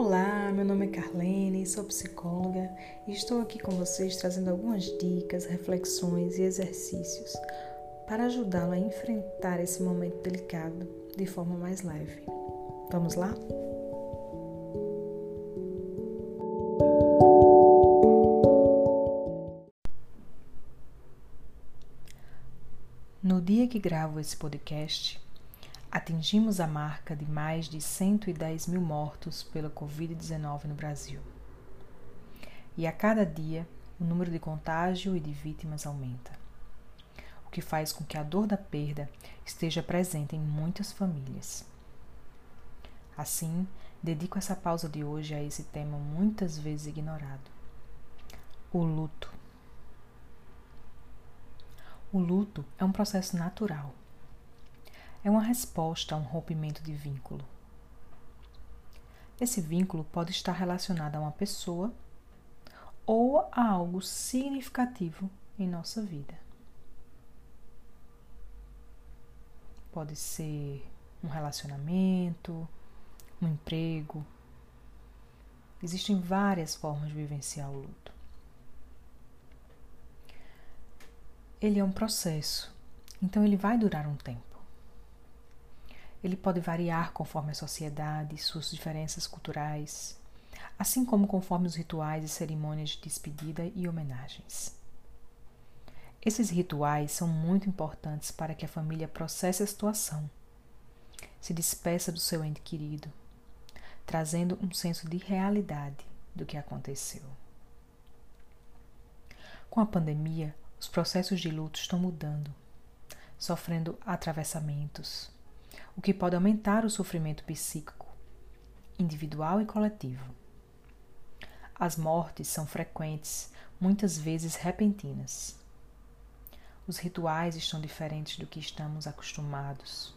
Olá, meu nome é Carlene, sou psicóloga e estou aqui com vocês trazendo algumas dicas, reflexões e exercícios para ajudá-lo a enfrentar esse momento delicado de forma mais leve. Vamos lá? No dia que gravo esse podcast, atingimos a marca de mais de 110 mil mortos pela Covid-19 no Brasil. E a cada dia, o número de contágio e de vítimas aumenta, o que faz com que a dor da perda esteja presente em muitas famílias. Assim, dedico essa pausa de hoje a esse tema muitas vezes ignorado: o luto. O luto é um processo natural é uma resposta a um rompimento de vínculo. Esse vínculo pode estar relacionado a uma pessoa ou a algo significativo em nossa vida. Pode ser um relacionamento, um emprego. Existem várias formas de vivenciar o luto. Ele é um processo, então ele vai durar um tempo. Ele pode variar conforme a sociedade suas diferenças culturais, assim como conforme os rituais e cerimônias de despedida e homenagens. Esses rituais são muito importantes para que a família processe a situação, se despeça do seu ente querido, trazendo um senso de realidade do que aconteceu. Com a pandemia, os processos de luto estão mudando, sofrendo atravessamentos, o que pode aumentar o sofrimento psíquico, individual e coletivo. As mortes são frequentes, muitas vezes repentinas. Os rituais estão diferentes do que estamos acostumados.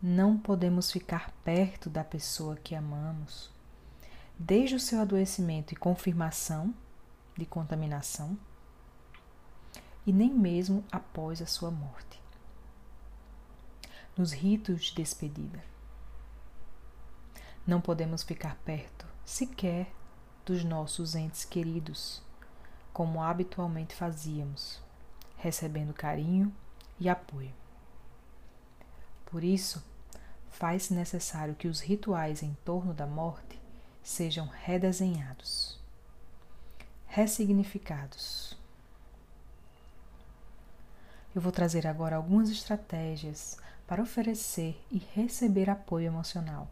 Não podemos ficar perto da pessoa que amamos, desde o seu adoecimento e confirmação de contaminação, e nem mesmo após a sua morte nos ritos de despedida. Não podemos ficar perto sequer dos nossos entes queridos, como habitualmente fazíamos, recebendo carinho e apoio. Por isso, faz-se necessário que os rituais em torno da morte sejam redesenhados, ressignificados. Eu vou trazer agora algumas estratégias para oferecer e receber apoio emocional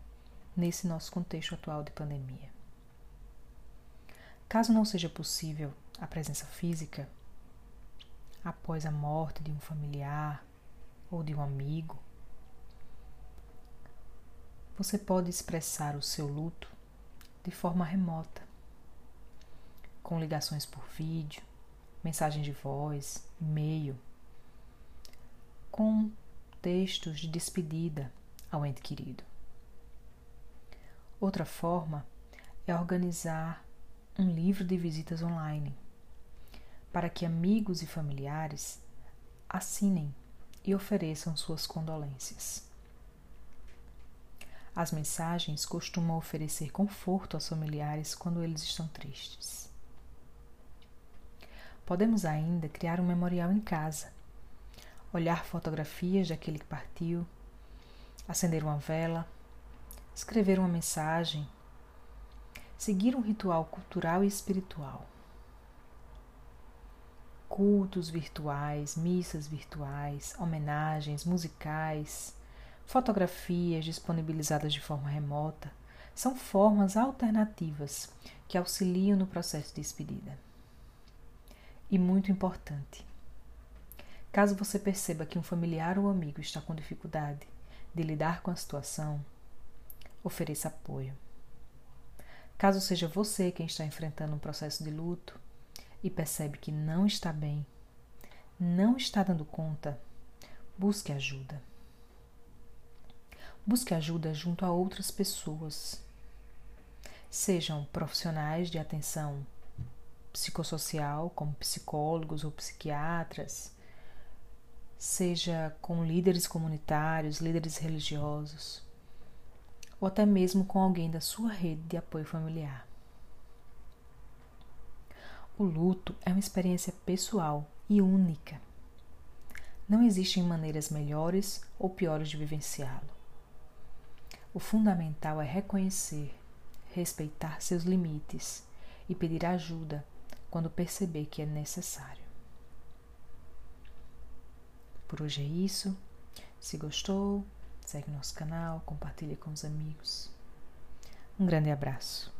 nesse nosso contexto atual de pandemia. Caso não seja possível a presença física, após a morte de um familiar ou de um amigo, você pode expressar o seu luto de forma remota, com ligações por vídeo, mensagem de voz, e-mail, com textos de despedida ao ente querido. Outra forma é organizar um livro de visitas online para que amigos e familiares assinem e ofereçam suas condolências. As mensagens costumam oferecer conforto aos familiares quando eles estão tristes. Podemos ainda criar um memorial em casa olhar fotografias daquele que partiu, acender uma vela, escrever uma mensagem, seguir um ritual cultural e espiritual. Cultos virtuais, missas virtuais, homenagens musicais, fotografias disponibilizadas de forma remota são formas alternativas que auxiliam no processo de despedida. E muito importante, Caso você perceba que um familiar ou amigo está com dificuldade de lidar com a situação, ofereça apoio. Caso seja você quem está enfrentando um processo de luto e percebe que não está bem, não está dando conta, busque ajuda. Busque ajuda junto a outras pessoas, sejam profissionais de atenção psicossocial, como psicólogos ou psiquiatras, seja com líderes comunitários, líderes religiosos, ou até mesmo com alguém da sua rede de apoio familiar. O luto é uma experiência pessoal e única. Não existem maneiras melhores ou piores de vivenciá-lo. O fundamental é reconhecer, respeitar seus limites e pedir ajuda quando perceber que é necessário. Por hoje é isso. Se gostou, segue nosso canal, compartilhe com os amigos. Um grande abraço.